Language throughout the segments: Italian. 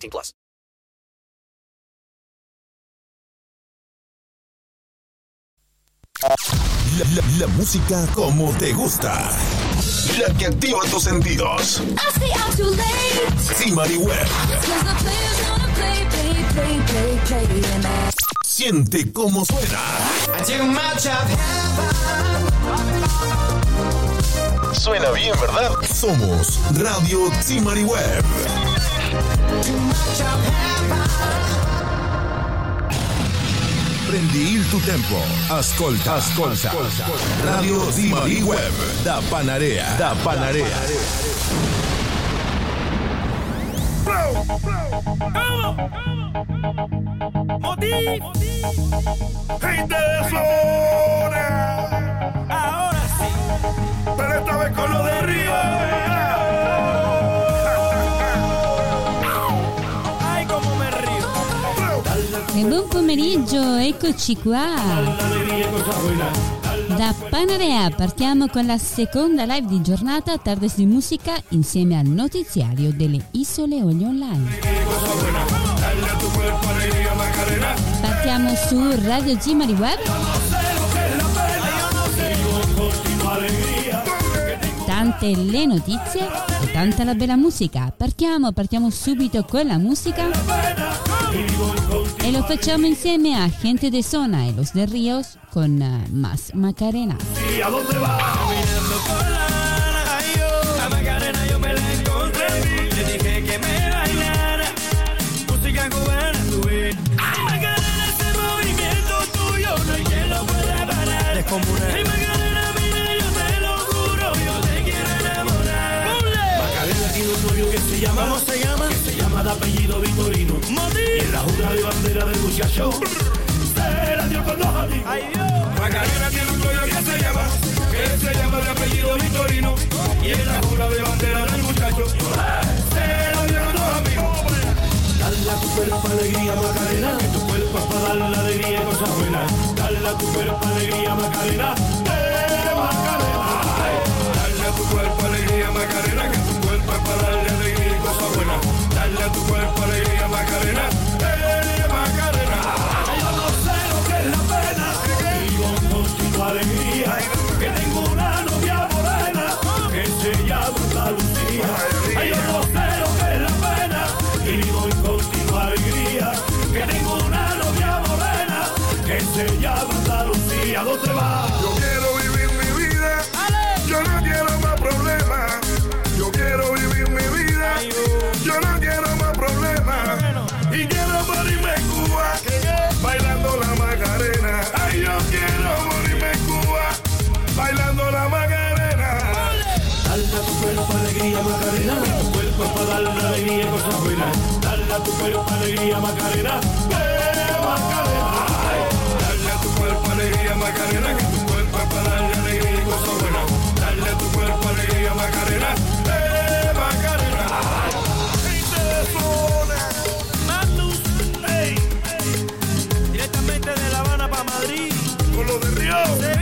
18 plus. La, la- la música como te gusta. La que activa tus sentidos. Simari Web. Siente cómo suena. Suena bien, ¿verdad? Somos Radio Simari Web. Prendi il tempo. Ascolta, ascolta. Radio Simari Web. Da Panarea. Da Panarea. Gente de zona. Ahora sí. Pero esta vez con lo de Río. E buon pomeriggio, eccoci qua. Da Panarea partiamo con la seconda live di giornata Tardes di Musica insieme al notiziario delle Isole Olio Online. Partiamo su Radio Gimari Web. Tante le notizie e tanta la bella musica. Partiamo, partiamo subito con la musica. E lo facciamo insieme a Gente de Zona e Los de Ríos con eh, Más Macarena. ¿Y? De apellido Vitorino. Y en la jura de bandera del muchacho. Se la dio con los amigos. Macarena tiene un novio que se llama. Que se llama de apellido Vitorino. Y en la jura de bandera del muchacho. Se la dio con los amigos. Dale a tu cuerpo alegría, Macarena. Que tu cuerpo es para darle alegría y cosas buenas. Dale a tu cuerpo alegría, Macarena. Let the world. Cuerpo darle alegría y cosas buenas. Dale a tu cuerpo alegría, Macarena. Eh, Macarena. Dale a tu cuerpo alegría, Macarena. Que tu cuerpo es para darle alegría y cosas buenas. Dale a tu cuerpo alegría, Macarena. Eh, Macarena. Gente de ey. Directamente de La Habana para Madrid. Con los de Río.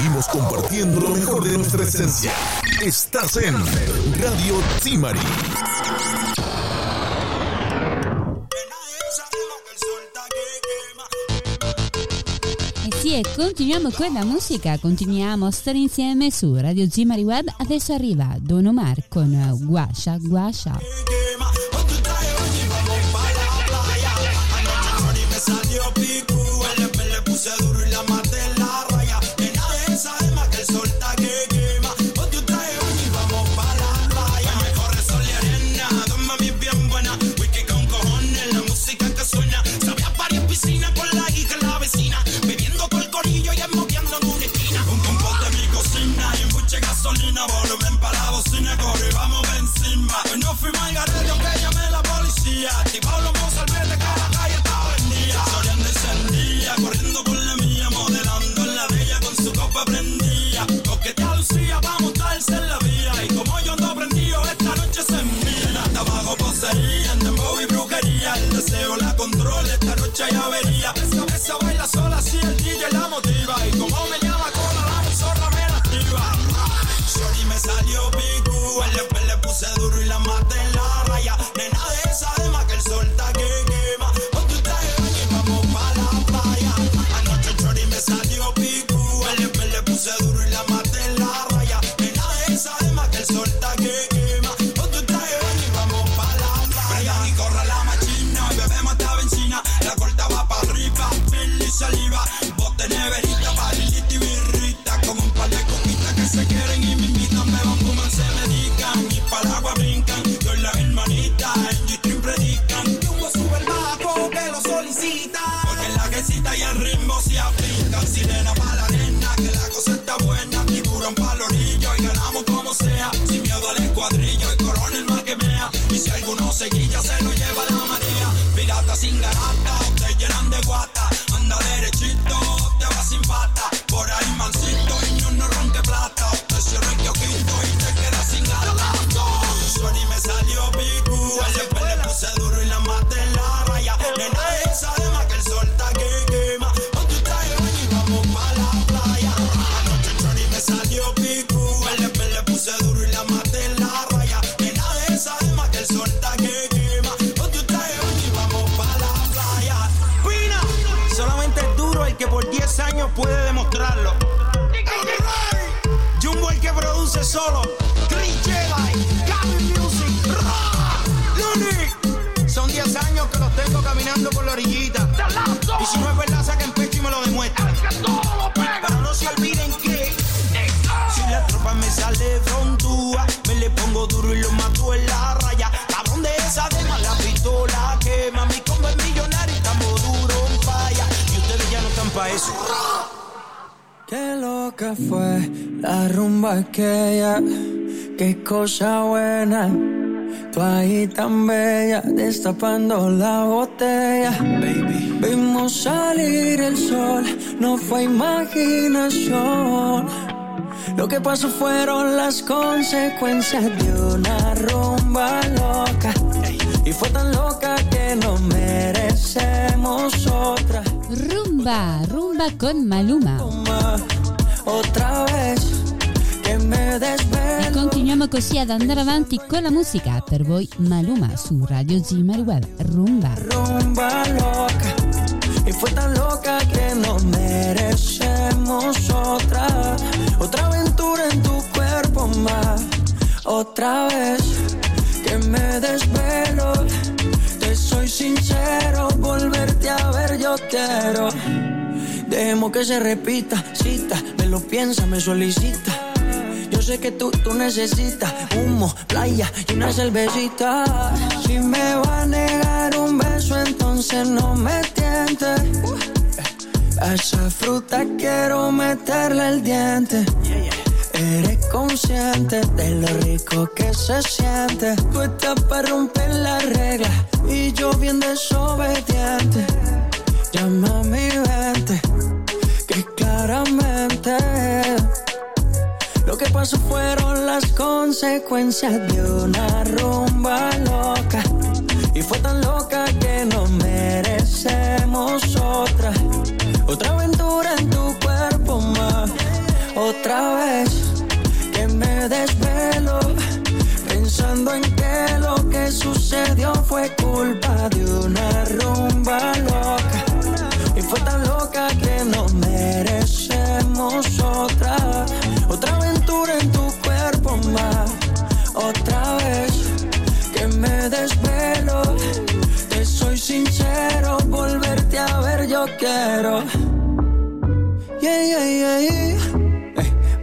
Seguimos compartiendo lo mejor de nuestra esencia. Estás en Radio Timari. Sì, continuiamo con la musica, continuiamo a stare insieme su Radio Zimari Web. Adesso arriva Don Omar con Guascia Guascia. lo que fue la rumba aquella, qué cosa buena. Tú ahí tan bella, destapando la botella. Baby. Vimos salir el sol, no fue imaginación. Lo que pasó fueron las consecuencias de una rumba loca. Y fue tan loca que no merecemos otra. Rumba, rumba con Maluma. otra vez che me desvelo. E continuiamo così ad andare avanti con la musica per voi Maluma su Radio Zimmer Web Rumba. Rumba loca. e fu tan loca che non merecemos otra, otra aventura in tu cuerpo ma Otra vez que me desvelo, te soy sincero, volverte a ver yo quiero. Dejemos que se repita, cita, me lo piensa, me solicita. Yo sé que tú, tú necesitas humo, playa y una cervecita. Si me va a negar un beso, entonces no me tientes. A esa fruta quiero meterle el diente. Eres consciente de lo rico que se siente. Tú estás para romper la regla y yo bien desobediente. Llama a mi vente que claramente lo que pasó fueron las consecuencias de una rumba.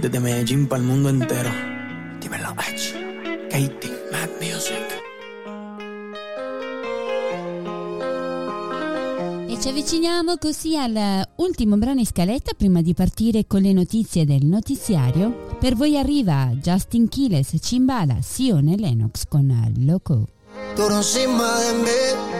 Desde Medellín para el mundo entero. Dímelo, H. Katie, Mad Music. E ci avviciniamo così all'ultimo brano in scaletta prima di partire con le notizie del notiziario. Per voi arriva Justin Quiles, Cimbala, Sione Lennox con Loco. Encima de mí,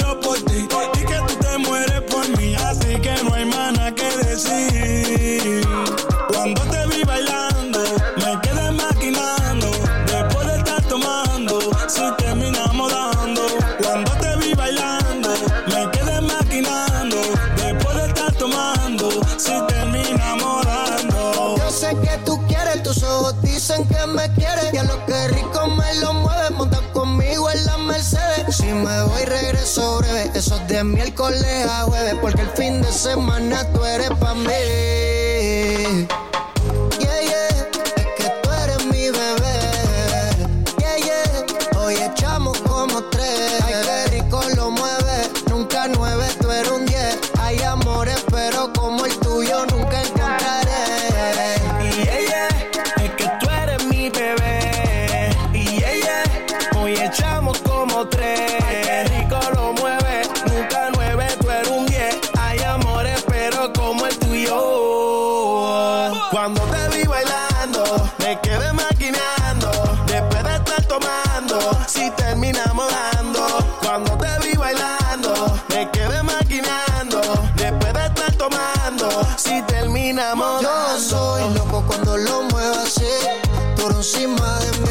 jueves, porque el fin de semana tú eres pa' mí. Yo soy loco cuando lo muevo así, duro encima de mí.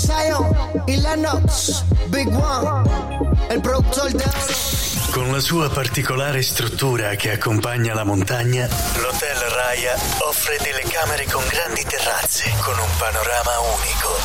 Zion y Lennox, Big One, el productor de oro. Con la sua particolare struttura che accompagna la montagna, l'Hotel Raya offre delle camere con grandi terrazze, con un panorama unico.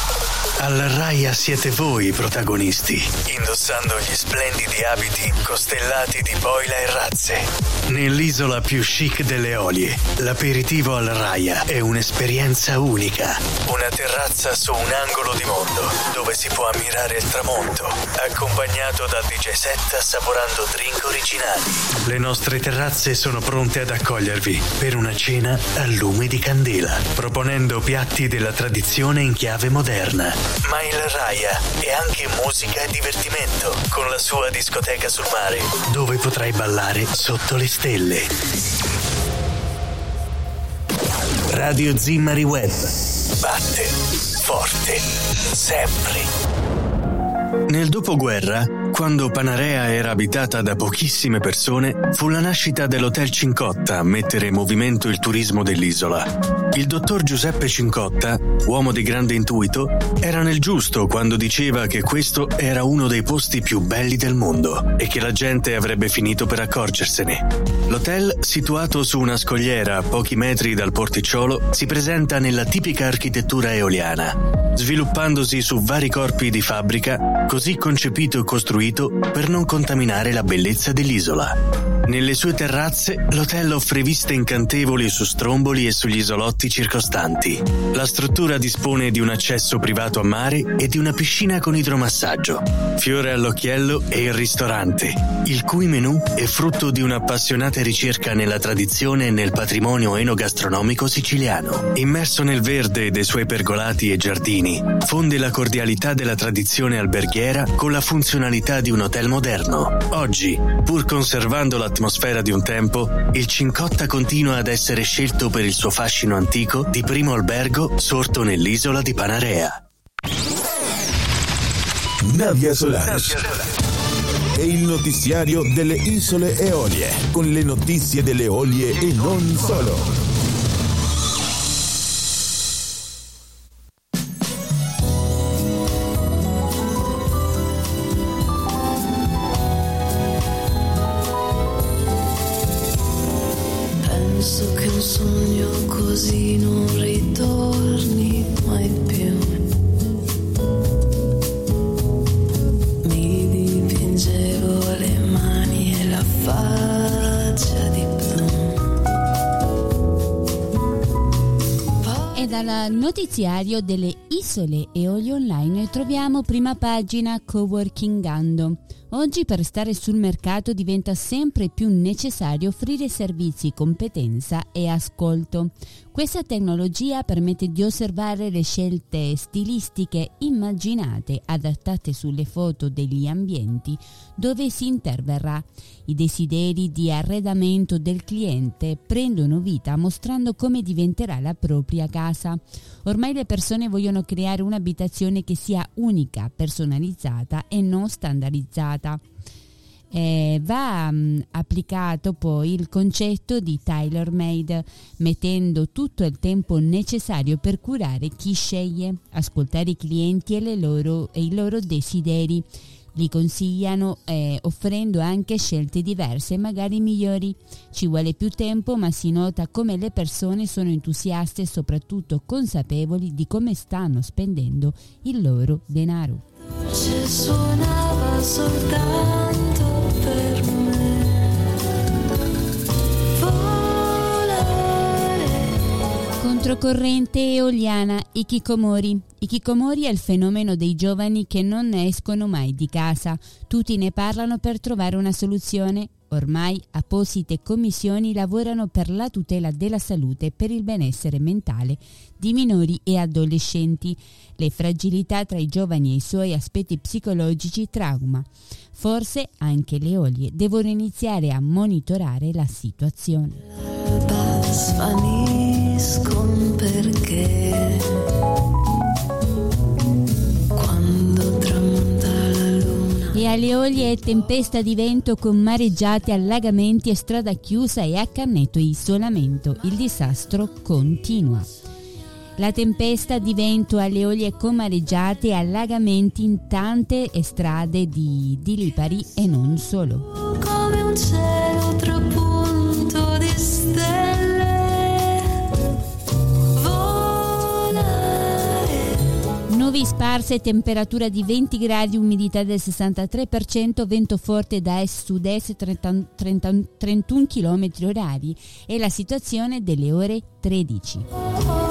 Al Raya siete voi i protagonisti, indossando gli splendidi abiti costellati di boila e razze. Nell'isola più chic delle Olie, l'aperitivo al Raya è un'esperienza unica. Una terrazza su un angolo di mondo dove si può ammirare il tramonto, accompagnato dal DJ set assaporando drink originali. Le nostre terrazze sono pronte ad accogliervi per una cena a lume di candela, proponendo piatti della tradizione in chiave moderna. Ma il Raya è anche musica e divertimento, con la sua discoteca sul mare, dove potrai ballare sotto le stelle. Radio Zimmari Web. Batte forte sempre. Nel dopoguerra, quando Panarea era abitata da pochissime persone, fu la nascita dell'Hotel Cincotta a mettere in movimento il turismo dell'isola. Il dottor Giuseppe Cincotta, uomo di grande intuito, era nel giusto quando diceva che questo era uno dei posti più belli del mondo e che la gente avrebbe finito per accorgersene. L'hotel, situato su una scogliera a pochi metri dal porticciolo, si presenta nella tipica architettura eoliana, sviluppandosi su vari corpi di fabbrica, così concepito e costruito per non contaminare la bellezza dell'isola. Nelle sue terrazze l'hotel offre viste incantevoli su stromboli e sugli isolotti circostanti. La struttura dispone di un accesso privato a mare e di una piscina con idromassaggio. Fiore all'occhiello è il ristorante, il cui menù è frutto di un'appassionata ricerca nella tradizione e nel patrimonio enogastronomico siciliano. Immerso nel verde dei suoi pergolati e giardini, fonde la cordialità della tradizione alberghiera con la funzionalità di un hotel moderno. Oggi, pur conservando l'atmosfera di un tempo, il Cincotta continua ad essere scelto per il suo fascino antico di primo albergo sorto nell'isola di Panarea. Nadia Solari. È il notiziario delle isole Eolie, con le notizie delle Eolie e non solo. Notiziario delle isole Eolie Online troviamo prima pagina Coworkingando. Oggi per stare sul mercato diventa sempre più necessario offrire servizi, competenza e ascolto. Questa tecnologia permette di osservare le scelte stilistiche immaginate, adattate sulle foto degli ambienti dove si interverrà. I desideri di arredamento del cliente prendono vita mostrando come diventerà la propria casa. Ormai le persone vogliono creare un'abitazione che sia unica, personalizzata e non standardizzata. Eh, va mh, applicato poi il concetto di tailor made, mettendo tutto il tempo necessario per curare chi sceglie, ascoltare i clienti e, le loro, e i loro desideri. Li consigliano eh, offrendo anche scelte diverse magari migliori. Ci vuole più tempo ma si nota come le persone sono entusiaste e soprattutto consapevoli di come stanno spendendo il loro denaro. Dolce suonava soltanto per me. Controcorrente eoliana è il fenomeno dei giovani che non escono mai di casa. Tutti ne parlano per trovare una soluzione. Ormai apposite commissioni lavorano per la tutela della salute e per il benessere mentale di minori e adolescenti, le fragilità tra i giovani e i suoi aspetti psicologici trauma. Forse anche le olie devono iniziare a monitorare la situazione. L'alba E alle olie e tempesta di vento con mareggiate, allagamenti e strada chiusa e a Cannetto isolamento. Il disastro continua. La tempesta di vento alle olie con mareggiate e allagamenti in tante strade di, di Lipari e non solo. come un cielo Nuovi sparse, temperatura di 20 gradi, umidità del 63%, vento forte da est-sud-est 30, 30, 31 km orari e la situazione delle ore 13.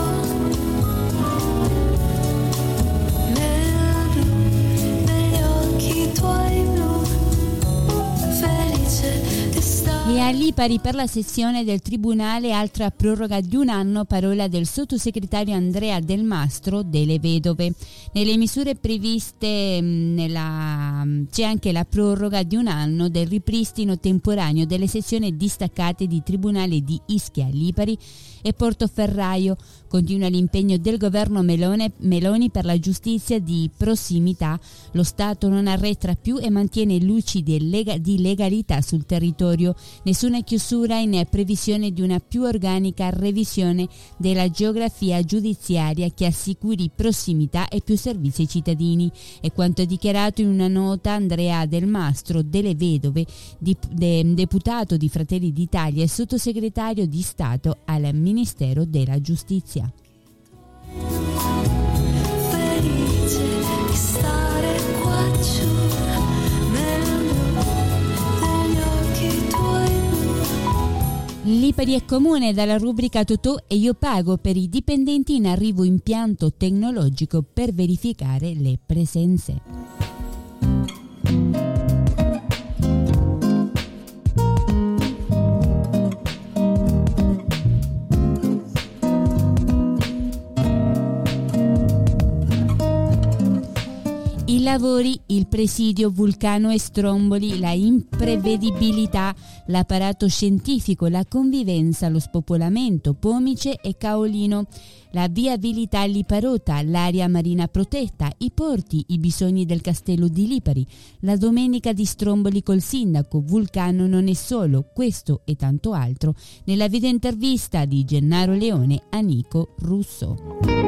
E a Lipari per la sessione del Tribunale altra proroga di un anno, parola del sottosegretario Andrea Del Mastro delle Vedove. Nelle misure previste mh, nella- c'è anche la proroga di un anno del ripristino temporaneo delle sezioni distaccate di Tribunale di Ischia, Lipari e Portoferraio. Continua l'impegno del governo Melone- Meloni per la giustizia di prossimità. Lo Stato non arretra più e mantiene luci di, lega- di legalità sul territorio. Nessuna chiusura in previsione di una più organica revisione della geografia giudiziaria che assicuri prossimità e più servizi ai cittadini. È quanto dichiarato in una nota Andrea Del Mastro delle Vedove, dip- de- deputato di Fratelli d'Italia e sottosegretario di Stato al Ministero della Giustizia. Lipari è comune dalla rubrica Totò e io pago per i dipendenti in arrivo impianto tecnologico per verificare le presenze. Lavori, il presidio, Vulcano e Stromboli, la imprevedibilità, l'apparato scientifico, la convivenza, lo spopolamento, Pomice e Caolino, la viabilità Liparota, l'area marina protetta, i porti, i bisogni del castello di Lipari, la domenica di Stromboli col sindaco, Vulcano non è solo, questo e tanto altro, nella video intervista di Gennaro Leone a Nico Russo.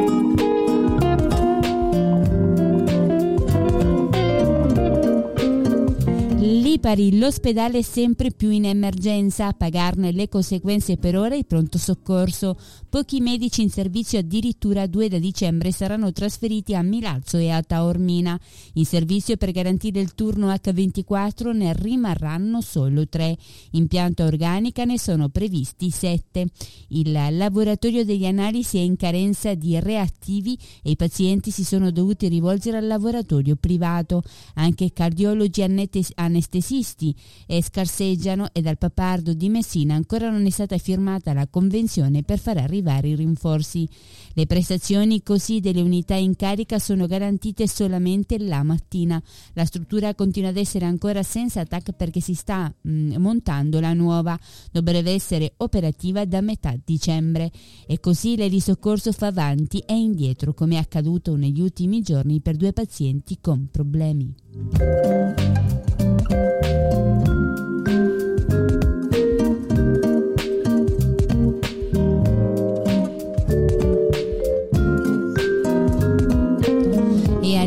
Lipari, l'ospedale sempre più in emergenza, a pagarne le conseguenze per ora il pronto soccorso. Pochi medici in servizio addirittura due da dicembre saranno trasferiti a Milazzo e a Taormina. In servizio per garantire il turno H24 ne rimarranno solo tre. In pianta organica ne sono previsti sette. Il laboratorio degli analisi è in carenza di reattivi e i pazienti si sono dovuti rivolgere al laboratorio privato. Anche cardiologi anete- anestesisti e scarseggiano e dal Papardo di Messina ancora non è stata firmata la convenzione per far arrivare i rinforzi. Le prestazioni così delle unità in carica sono garantite solamente la mattina. La struttura continua ad essere ancora senza TAC perché si sta mm, montando la nuova. Dovrebbe essere operativa da metà dicembre. E così l'Eli Soccorso fa avanti e indietro come è accaduto negli ultimi giorni per due pazienti con problemi.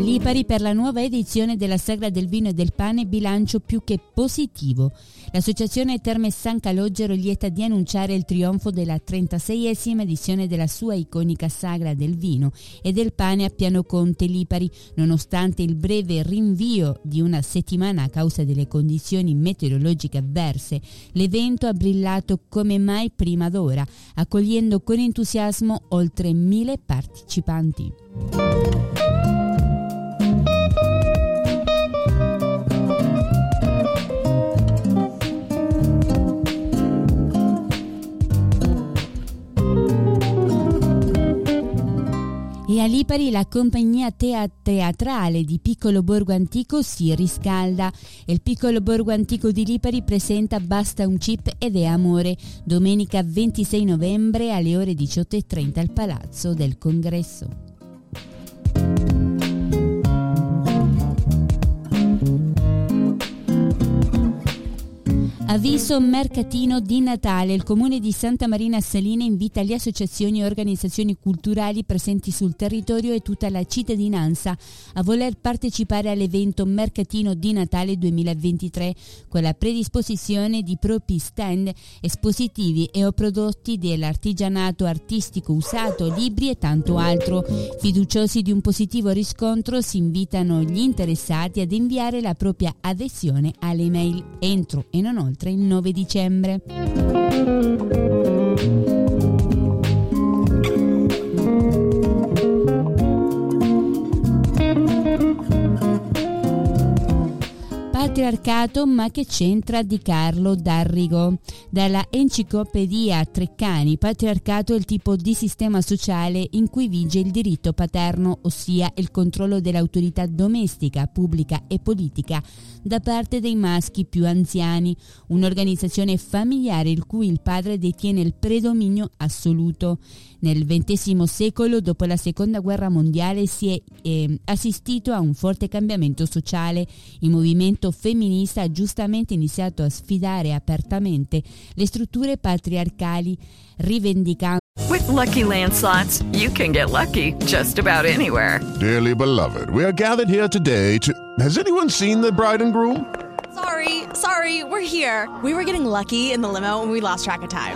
Lipari per la nuova edizione della Sagra del Vino e del Pane bilancio più che positivo. L'associazione Terme San Calogero lieta di annunciare il trionfo della 36esima edizione della sua iconica Sagra del Vino e del Pane a Piano Conte Lipari, nonostante il breve rinvio di una settimana a causa delle condizioni meteorologiche avverse. L'evento ha brillato come mai prima d'ora, accogliendo con entusiasmo oltre mille partecipanti. E a Lipari la compagnia tea- teatrale di Piccolo Borgo Antico si riscalda. Il Piccolo Borgo Antico di Lipari presenta Basta un chip ed è amore, domenica 26 novembre alle ore 18.30 al Palazzo del Congresso. Avviso mercatino di Natale. Il comune di Santa Marina Salina invita le associazioni e organizzazioni culturali presenti sul territorio e tutta la cittadinanza a voler partecipare all'evento Mercatino di Natale 2023 con la predisposizione di propri stand espositivi e o prodotti dell'artigianato artistico usato, libri e tanto altro. Fiduciosi di un positivo riscontro si invitano gli interessati ad inviare la propria adesione alle mail entro e non oltre il 9 dicembre. Patriarcato ma che c'entra di Carlo Darrigo. Dalla Enciclopedia Treccani, patriarcato è il tipo di sistema sociale in cui vige il diritto paterno, ossia il controllo dell'autorità domestica, pubblica e politica da parte dei maschi più anziani, un'organizzazione familiare il cui il padre detiene il predominio assoluto. Nel XX secolo, dopo la seconda guerra mondiale, si è eh, assistito a un forte cambiamento sociale. Il movimento femminista ha giustamente iniziato a sfidare apertamente le strutture patriarcali, rivendicando With lucky landslots, you can get lucky just about anywhere. Dearly beloved, we are gathered here today to. Has anyone seen the bride and groom? Sorry, sorry, we're here. We were getting lucky in the limo and we lost track of time.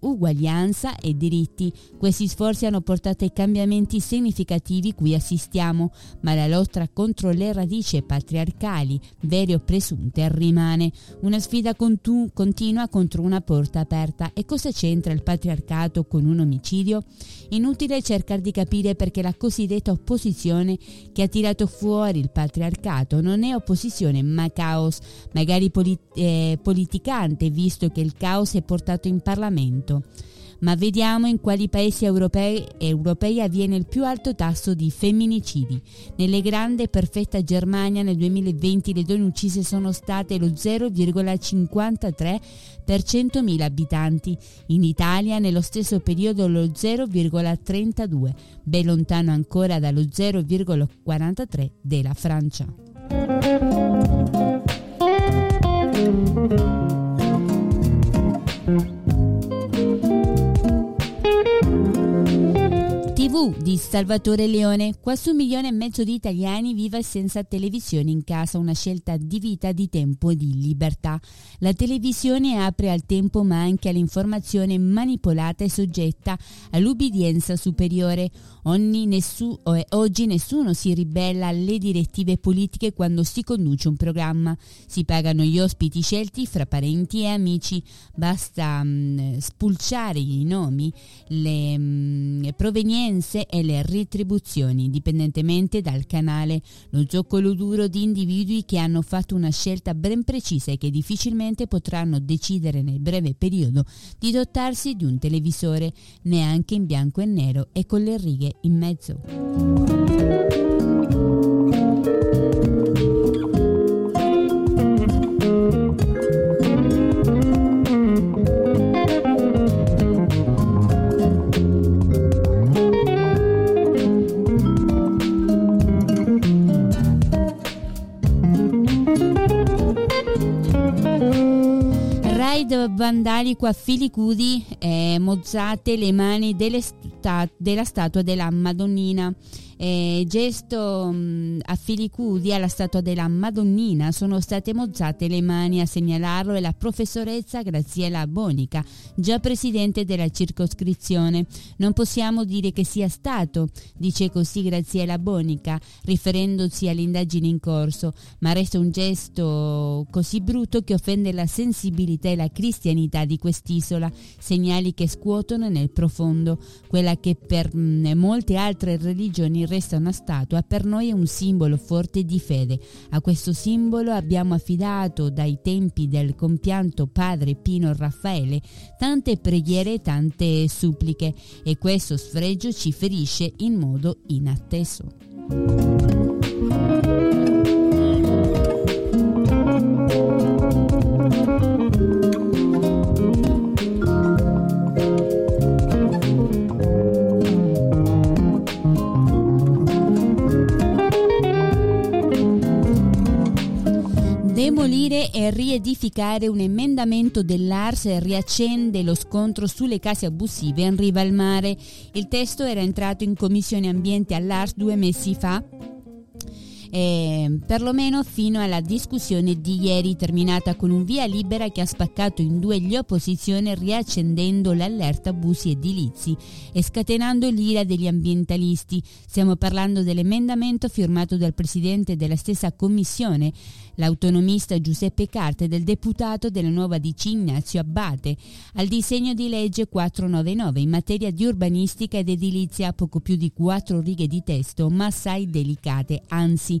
Uguaglianza e diritti. Questi sforzi hanno portato ai cambiamenti significativi cui assistiamo, ma la lotta contro le radici patriarcali, vere o presunte, rimane. Una sfida contu- continua contro una porta aperta. E cosa c'entra il patriarcato con un omicidio? Inutile cercare di capire perché la cosiddetta opposizione che ha tirato fuori il patriarcato non è opposizione ma caos, magari polit- eh, politicante, visto che il caos è portato in Parlamento ma vediamo in quali paesi europei, europei, avviene il più alto tasso di femminicidi. Nelle grande e perfetta Germania nel 2020 le donne uccise sono state lo 0,53 per 100.000 abitanti, in Italia nello stesso periodo lo 0,32, ben lontano ancora dallo 0,43 della Francia. Di Salvatore Leone. Quasi un milione e mezzo di italiani vive senza televisione in casa, una scelta di vita, di tempo e di libertà. La televisione apre al tempo ma anche all'informazione manipolata e soggetta all'ubbidienza superiore. Nessu, oggi nessuno si ribella alle direttive politiche quando si conduce un programma. Si pagano gli ospiti scelti fra parenti e amici. Basta mh, spulciare i nomi, le mh, provenienze e le retribuzioni, indipendentemente dal canale. Lo zoccolo duro di individui che hanno fatto una scelta ben precisa e che difficilmente potranno decidere nel breve periodo di dotarsi di un televisore, neanche in bianco e nero e con le righe in mezzo. Ride vandalico a Filicudi eh, mozzate le mani sta- della statua della Madonnina eh, gesto mh, a Filicudi alla statua della Madonnina sono state mozzate le mani a segnalarlo è la professoressa Graziella Bonica, già presidente della circoscrizione. Non possiamo dire che sia stato, dice così Graziella Bonica, riferendosi all'indagine in corso, ma resta un gesto così brutto che offende la sensibilità e la cristianità di quest'isola, segnali che scuotono nel profondo, quella che per molte altre religioni resta una statua, per noi è un simbolo forte di fede. A questo simbolo abbiamo affidato dai tempi del compianto padre Pino Raffaele tante preghiere e tante suppliche e questo sfregio ci ferisce in modo inatteso. Demolire e riedificare un emendamento dell'Ars riaccende lo scontro sulle case abusive in riva al mare. Il testo era entrato in commissione ambiente all'Ars due mesi fa eh, perlomeno fino alla discussione di ieri terminata con un via libera che ha spaccato in due gli opposizioni riaccendendo l'allerta abusi edilizi e scatenando l'ira degli ambientalisti. Stiamo parlando dell'emendamento firmato dal presidente della stessa commissione, l'autonomista Giuseppe Carte del deputato della nuova DC Ignazio Abbate, al disegno di legge 499 in materia di urbanistica ed edilizia, poco più di quattro righe di testo, ma assai delicate, anzi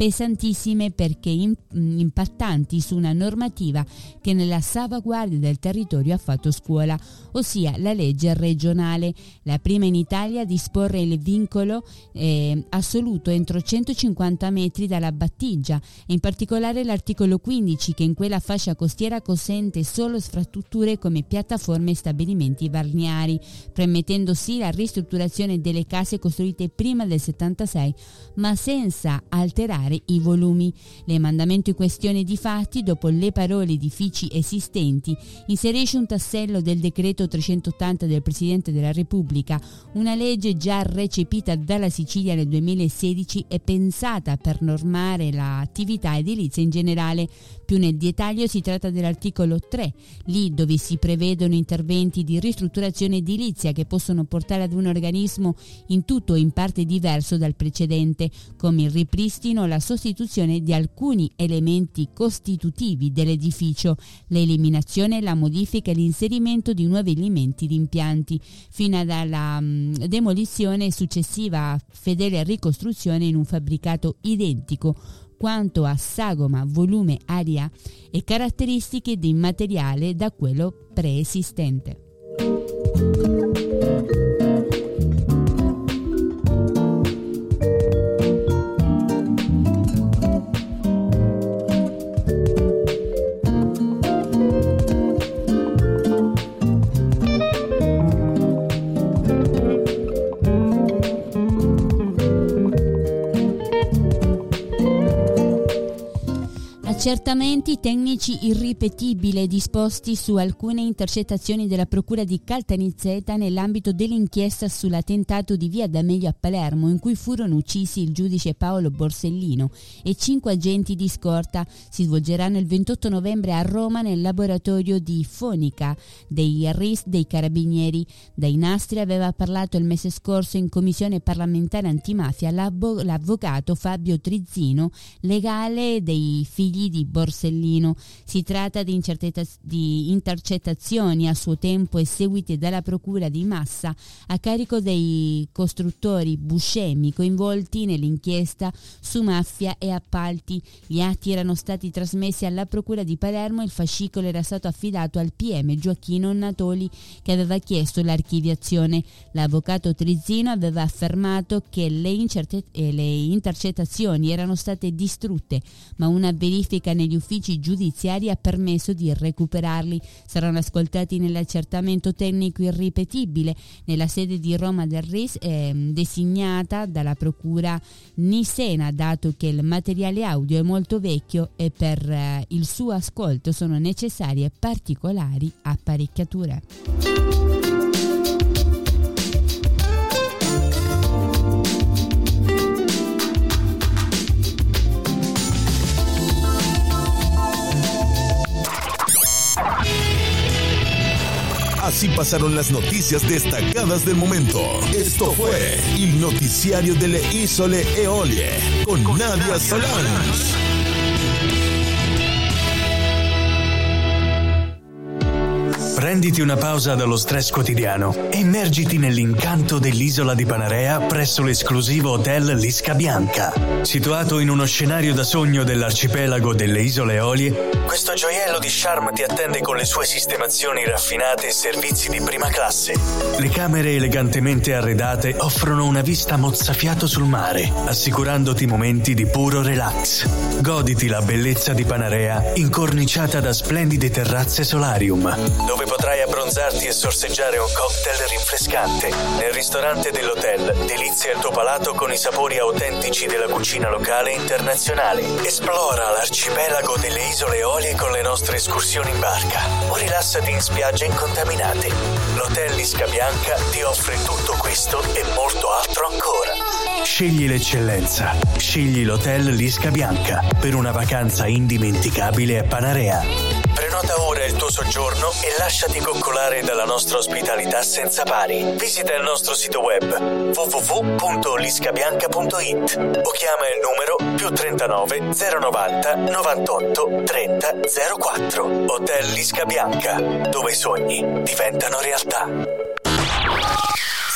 pesantissime perché impattanti su una normativa che nella salvaguardia del territorio ha fatto scuola, ossia la legge regionale, la prima in Italia a disporre il vincolo eh, assoluto entro 150 metri dalla battigia e in particolare l'articolo 15 che in quella fascia costiera consente solo infrastrutture come piattaforme e stabilimenti balneari, permettendo sì la ristrutturazione delle case costruite prima del 76 ma senza alterare i volumi. L'emendamento in questione di fatti, dopo le parole edifici esistenti, inserisce un tassello del decreto 380 del Presidente della Repubblica, una legge già recepita dalla Sicilia nel 2016 e pensata per normare l'attività edilizia in generale. Più nel dettaglio si tratta dell'articolo 3, lì dove si prevedono interventi di ristrutturazione edilizia che possono portare ad un organismo in tutto o in parte diverso dal precedente, come il ripristino, la sostituzione di alcuni elementi costitutivi dell'edificio, l'eliminazione, la modifica e l'inserimento di nuovi elementi di impianti, fino alla um, demolizione e successiva fedele ricostruzione in un fabbricato identico quanto a sagoma, volume, aria e caratteristiche di materiale da quello preesistente. Accertamenti tecnici irripetibili disposti su alcune intercettazioni della Procura di Caltanissetta nell'ambito dell'inchiesta sull'attentato di via D'Amelio a Palermo in cui furono uccisi il giudice Paolo Borsellino e cinque agenti di scorta si svolgeranno il 28 novembre a Roma nel laboratorio di Fonica dei RIS dei Carabinieri. Dai nastri aveva parlato il mese scorso in commissione parlamentare antimafia l'avvocato Fabio Trizzino, legale dei figli di Borsellino. Si tratta di, di, intercettazioni a suo tempo eseguite dalla Procura di Massa a carico dei costruttori buscemi coinvolti nell'inchiesta su mafia e appalti. Gli atti erano stati trasmessi alla Procura di Palermo e il fascicolo era stato affidato al PM Gioacchino Natoli che aveva chiesto l'archiviazione. L'avvocato Trizzino aveva affermato che le, incerte- le intercettazioni erano state distrutte, ma una verifica verifica negli uffici giudiziari ha permesso di recuperarli. Saranno ascoltati nell'accertamento tecnico irripetibile nella sede di Roma del RIS eh, designata dalla procura Nisena, dato che il materiale audio è molto vecchio e per eh, il suo ascolto sono necessarie particolari apparecchiature. Así pasaron las noticias destacadas del momento. Esto fue el noticiario de Le Isole Eolie con, Nadia Solans. Prenditi una pausa dallo stress quotidiano immergiti nell'incanto dell'isola di Panarea presso l'esclusivo hotel Lisca Bianca. Situato in uno scenario da sogno dell'arcipelago delle Isole Eolie, questo gioiello di charme ti attende con le sue sistemazioni raffinate e servizi di prima classe. Le camere elegantemente arredate offrono una vista mozzafiato sul mare, assicurandoti momenti di puro relax. Goditi la bellezza di Panarea, incorniciata da splendide terrazze solarium, dove potrai abbronzarti e sorseggiare un cocktail rinfrescante. Nel ristorante dell'hotel, delizia il tuo palato con i sapori autentici della cucina locale e internazionale. Esplora l'arcipelago delle isole Eolie con le nostre escursioni in barca o rilassati in spiagge incontaminate. L'hotel Lisca Bianca ti offre tutto questo e molto altro ancora. Scegli l'eccellenza. Scegli l'hotel Lisca Bianca per una vacanza indimenticabile a Panarea. Prenota ora il tuo soggiorno e lasciati coccolare dalla nostra ospitalità senza pari. Visita il nostro sito web www.liscabianca.it o chiama il numero più 39 090 98 30 04. Hotel Lisca Bianca, dove i sogni diventano realtà.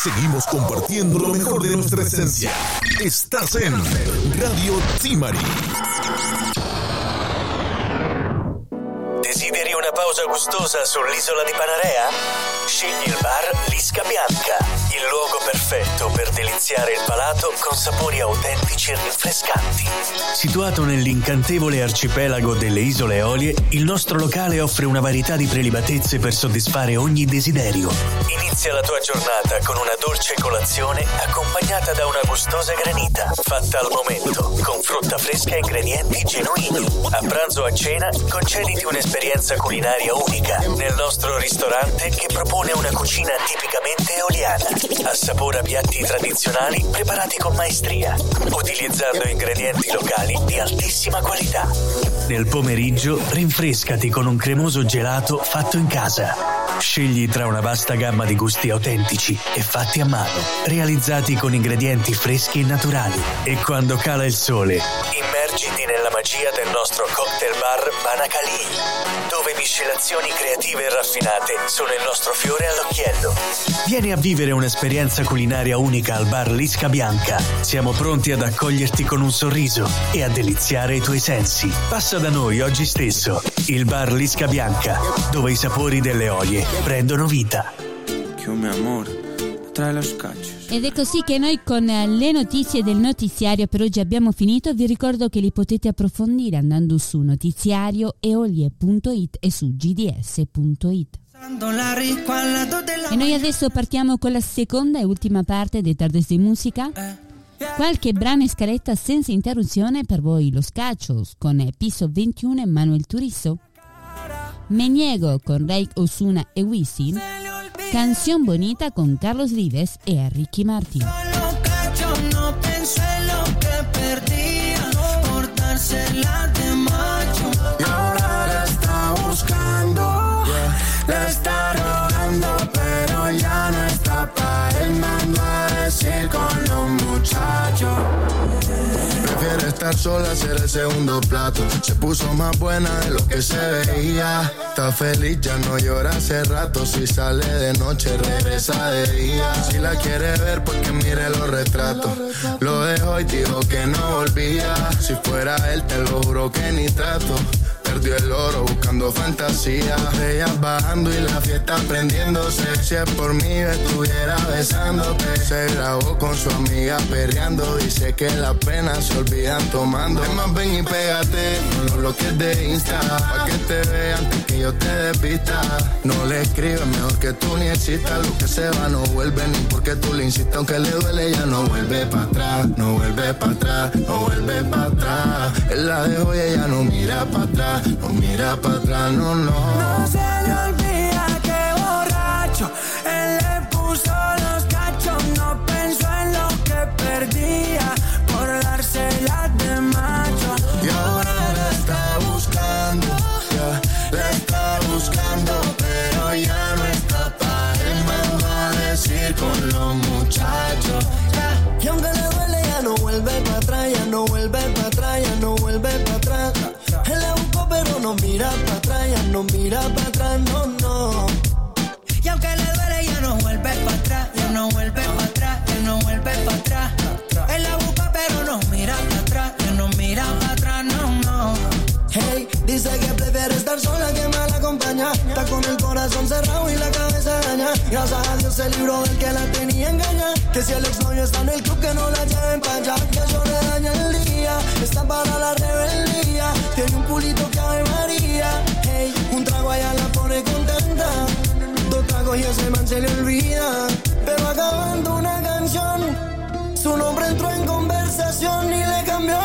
Seguimos compartiendo lo mejor de nuestra esencia. Estás en Radio Timari. Desideri una pausa gustosa sull'isola di Panarea? Scegli il bar Lisca Bianca, il luogo perfetto per deliziare il palato con sapori autentici e rinfrescanti. Situato nell'incantevole arcipelago delle Isole Eolie, il nostro locale offre una varietà di prelibatezze per soddisfare ogni desiderio. Inizia la tua giornata con una dolce colazione accompagnata da una gustosa granita, fatta al momento, con frutta fresca e ingredienti genuini. A pranzo o a cena, concediti un'esperienza culinaria unica nel nostro ristorante che propone una cucina tipicamente eoliana. Assapora piatti tradizionali preparati con maestria, utilizzando ingredienti locali di altissima qualità. Nel pomeriggio rinfrescati con un cremoso gelato fatto in casa. Scegli tra una vasta gamma di gusti autentici e fatti a mano, realizzati con ingredienti freschi e naturali. E quando cala il sole, immergiti nella magia del nostro cocktail bar Banacali, dove miscelazioni creative e raffinate sono il nostro fiore all'occhiello. Vieni a vivere un'esperienza culinaria unica al bar Lisca Bianca. Siamo pronti ad accoglierti con un sorriso e a deliziare i tuoi sensi. Passa da noi oggi stesso, il bar Lisca Bianca, dove i sapori delle olie prendono vita. Mio amore. Ed è così che noi con eh, le notizie del notiziario per oggi abbiamo finito. Vi ricordo che li potete approfondire andando su notiziarioeolie.it e su gds.it. E noi adesso partiamo con la seconda e ultima parte dei Tardes di Musica. Qualche brano in scaletta senza interruzione per voi Los Cachos con Piso 21 e Manuel Turizo. Me niego con Rey Osuna e Wisin. Canción Bonita con Carlos Vives e Ricky Martin. Ya no está para. Estar sola, hacer el segundo plato. Se puso más buena de lo que se veía. Está feliz, ya no llora hace rato. Si sale de noche, regresa de día. Si la quiere ver, pues que mire los retratos. Lo dejó y dijo que no volvía. Si fuera él, te lo juro que ni trato. Perdió el oro buscando fantasía. Ellas bajando y la fiesta prendiéndose. Si es por mí, estuviera besándote. Se grabó con su amiga perreando. Dice que las penas se olvidan tomando. Más, ven y pégate. No lo bloques de Insta. Pa' que te vean antes que yo te despista. No le escribes mejor que tú ni existas. Lo que se va no vuelve ni porque tú le insistas. Aunque le duele, ya no vuelve para atrás. No vuelve para atrás. No vuelve para atrás. Él la dejó y ella no mira para atrás. No mira para atrás. No, no. No se le olvida que borracho él le puso los cachos. No pensó en lo que perdía mira para atrás, ya no mira para atrás, no, no. Y aunque le duele, ya no vuelve para atrás, ya no vuelve para atrás, ya no vuelve para atrás. Él la busca, pero no mira para atrás, ya no mira para atrás, no, no. Hey, dice que prefiere estar sola que mal acompañada. Está con el corazón cerrado y la cabeza Gracias a Dios se libró del que la tenía engañada. Que si el exnovio está en el club, que no la lleven para allá. Que eso le daña el día. Está para la rebeldía. Tiene un culito que Ave María. Hey, un trago allá la pone contenta. Dos tragos y ese man se le olvida. Pero acabando una canción, su nombre entró en conversación y le cambió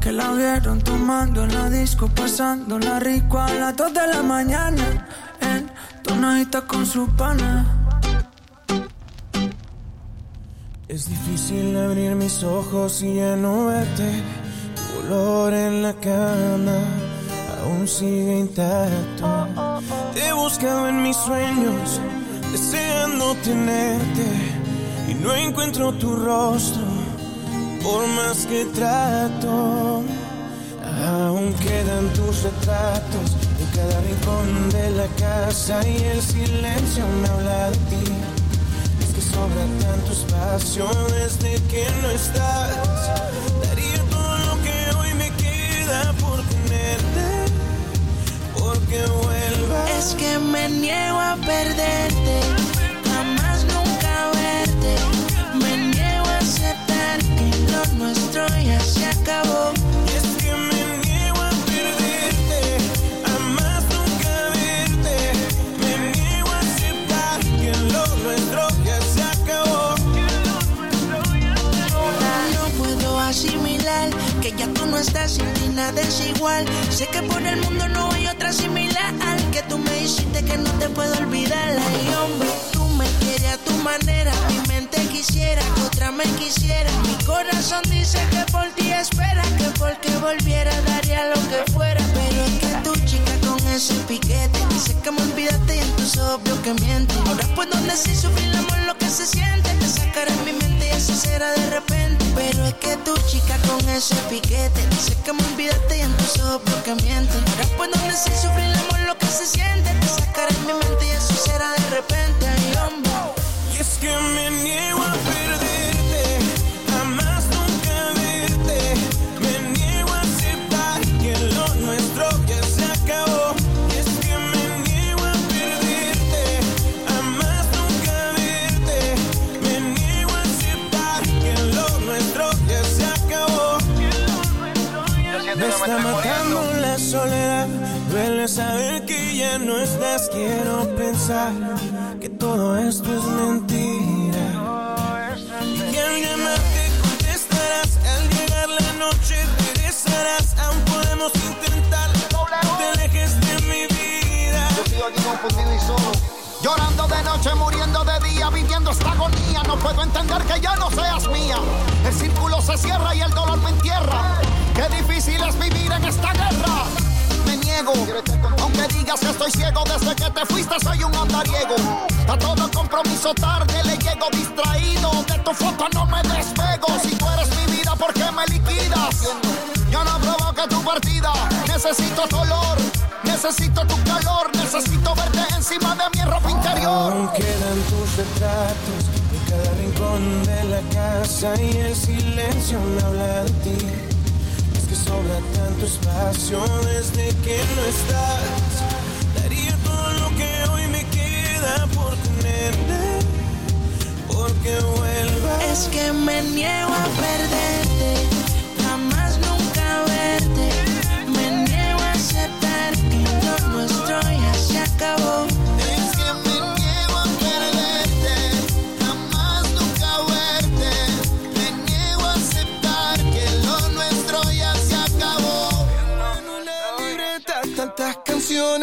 que la vieron tomando en la disco, pasándola rico a las 2 de la mañana. En tonadita con su pana. Es difícil abrir mis ojos y ya no verte. Tu olor en la cama aún sigue intacto. Te he buscado en mis sueños, deseando tenerte. Y no encuentro tu rostro, por más que trato. Aún quedan tus retratos en cada rincón de la casa y el silencio me habla de ti. Es que sobra tanto espacio desde que no estás. Daría todo lo que hoy me queda por tenerte, porque vuelvas. Es que me niego a perderte, jamás nunca verte. Nuestro ya se acabó. Y es que me niego a perderte, jamás nunca verte. Me niego a aceptar que lo nuestro ya se acabó. No puedo asimilar que ya tú no estás sin ti nada es igual. Sé que por el mundo no hay otra similar. Que tú me hiciste que no te puedo olvidar. Ay, hombre, tú me quieres a tu manera. Quisiera que otra me quisiera. Mi corazón dice que por ti espera. Que porque volviera daría lo que fuera. Pero es que tu chica con ese piquete dice que me olvidaste y en tus ojos que miente. Ahora puedo decir sufrir el amor lo que se siente. Te sacaré mi mente y eso será de repente. Pero es que tu chica con ese piquete dice que me olvidaste y en tus ojos que miente. Ahora puedo decir sufrir el amor lo que se siente. Te sacaré mi mente y eso será de repente. Ay, hombre. Está matando la soledad. Duele saber que ya no estás. Quiero pensar que todo esto es mentira. Y al llamarte contestarás. Al llegar la noche regresarás. Aún podemos intentar. No te alejes de mi vida. Yo sigo aquí confundido y solo. Llorando de noche, muriendo de día, viviendo esta agonía. No puedo entender que ya no seas mía. El círculo se cierra y el dolor me entierra. Estoy ciego desde que te fuiste, soy un andariego. A todo compromiso tarde le llego distraído. De tu foto no me despego. Si tú eres mi vida, ¿por qué me liquidas? Yo no provoque tu partida. Necesito tu olor, necesito tu calor, necesito verte encima de mi ropa interior. Aún quedan tus retratos en cada rincón de la casa y el silencio me habla de ti. Sobra tanto espacio desde que no estás. Por tenerte, porque vuelvas. Es que me niego a perderte, jamás nunca verte. Me niego a aceptar que lo nuestro ya se acabó.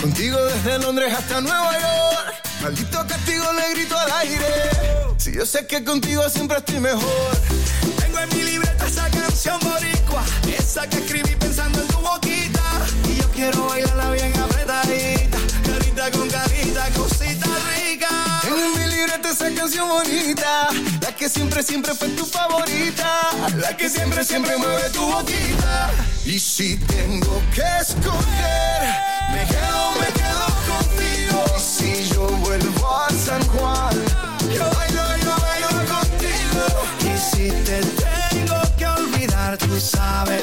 Contigo desde Londres hasta Nueva York. Maldito castigo le grito al aire. Si yo sé que contigo siempre estoy mejor. Tengo en mi libreta esa canción boricua, esa que escribí pensando en tu boquita. Y yo quiero bailarla bien apretadita, carita con carita, cosita. En mi libreta esa canción bonita, la que siempre, siempre fue tu favorita, la que siempre, siempre mueve tu boquita. Y si tengo que escoger, me quedo, me quedo contigo. Y si yo vuelvo a San Juan, yo bailo, yo bailo contigo. Y si te tengo que olvidar, tú sabes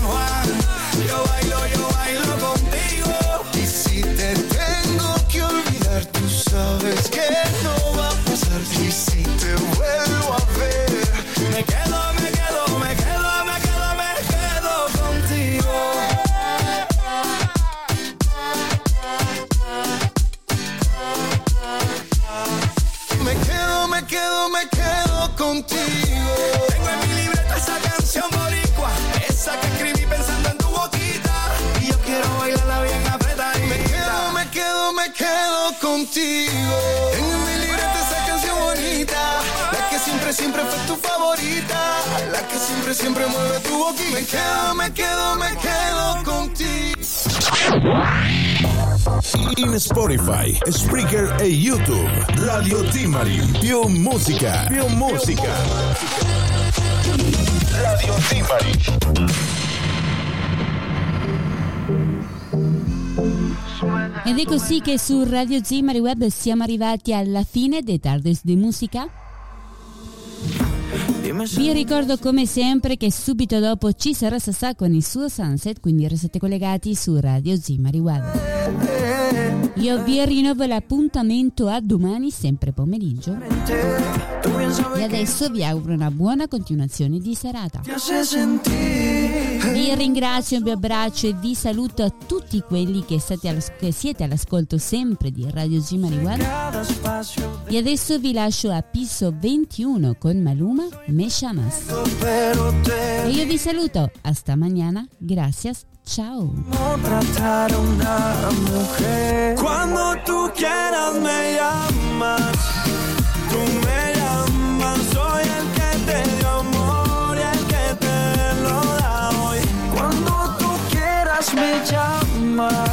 sabes que no favorita, la que siempre, siempre mueve tu boquita. Me quedo, me quedo, me quedo contigo. In Spotify, Spreaker e YouTube. Radio Timari. Più musica. Più musica. Radio Timari. Ed è così che su Radio Zimari Web siamo arrivati alla fine dei Tardes di Musica. Vi ricordo come sempre che subito dopo ci sarà Sasà con il suo Sunset, quindi restate collegati su Radio Zimari Web. Io vi rinnovo l'appuntamento a domani, sempre pomeriggio. E adesso vi auguro una buona continuazione di serata. Vi ringrazio, vi abbraccio e vi saluto a tutti quelli che, allas- che siete all'ascolto sempre di Radio Zimari Web. E adesso vi lascio a Piso 21 con Maluma Me Llamas. E io vi saluto. Hasta mañana. Gracias. Ciao. No tratar a una mujer. Cuando tú quieras me llamas, tú me llamas. Soy el que te dio amor y el que te lo da hoy. Cuando tú quieras me llamas,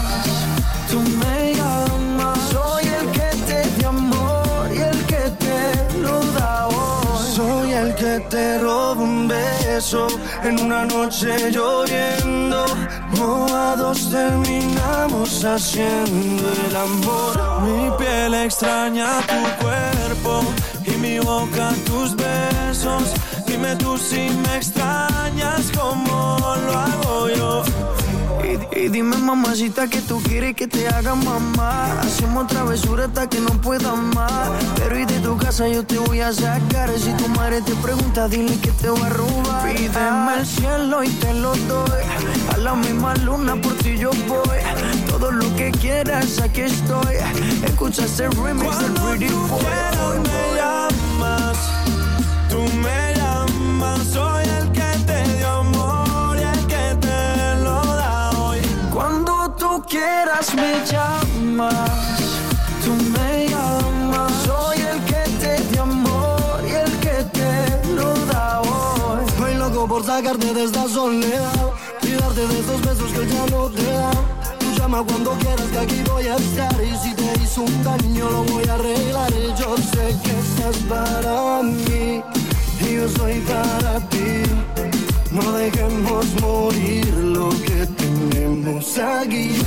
tú me llamas. Soy el que te dio amor y el que te lo da hoy. Soy el que te roba un beso en una noche lloviendo. Mojados terminamos haciendo el amor. Mi piel extraña tu cuerpo y mi boca tus besos. Dime tú si me extrañas como lo hago yo. Y, y dime mamacita que tú quieres que te haga mamá Hacemos travesura hasta que no pueda más. Pero y de tu casa yo te voy a sacar. Si tu madre te pregunta dile que te voy a robar. Pídeme el cielo y te lo doy. A la misma luna por ti yo voy. Todo lo que quieras aquí estoy. Escucha ese remix del Pretty Boy quieras me llamas Tú me llamas. Soy el que te dio amor y el que te lo da hoy. Estoy loco por sacarte de esta soledad Y darte de estos besos que ya no te da Tú llama cuando quieras que aquí voy a estar. Y si te hizo un daño lo voy a arreglar. Yo sé que estás para mí Y yo soy para ti. No dejemos morir lo que tenemos aquí.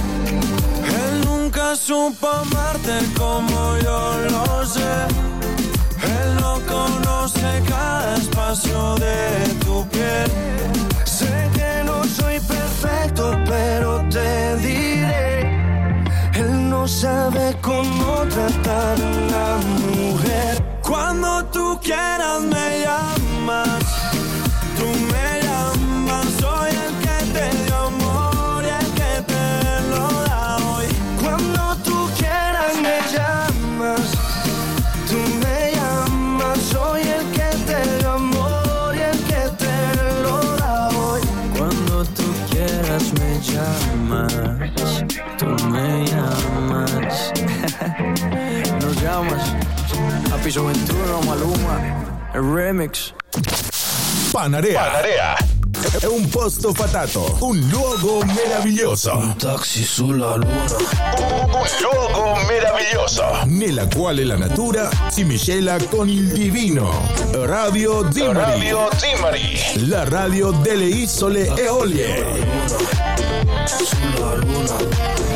Supo amarte como yo lo sé. Él no conoce cada espacio de tu piel. Sé que no soy perfecto, pero te diré. Él no sabe cómo tratar a una mujer. Cuando tú quieras me llamas. Me llamas. Nos llamas a Piso 21, Maluma, el remix. Panarea. Panarea. È un posto fatato, un luogo meraviglioso. Un taxi sulla luna. Un luogo meraviglioso. Nella quale la natura si miscela con il divino. Radio Zimari. Radio Zimari. La radio delle isole Eolie. Sulla luna.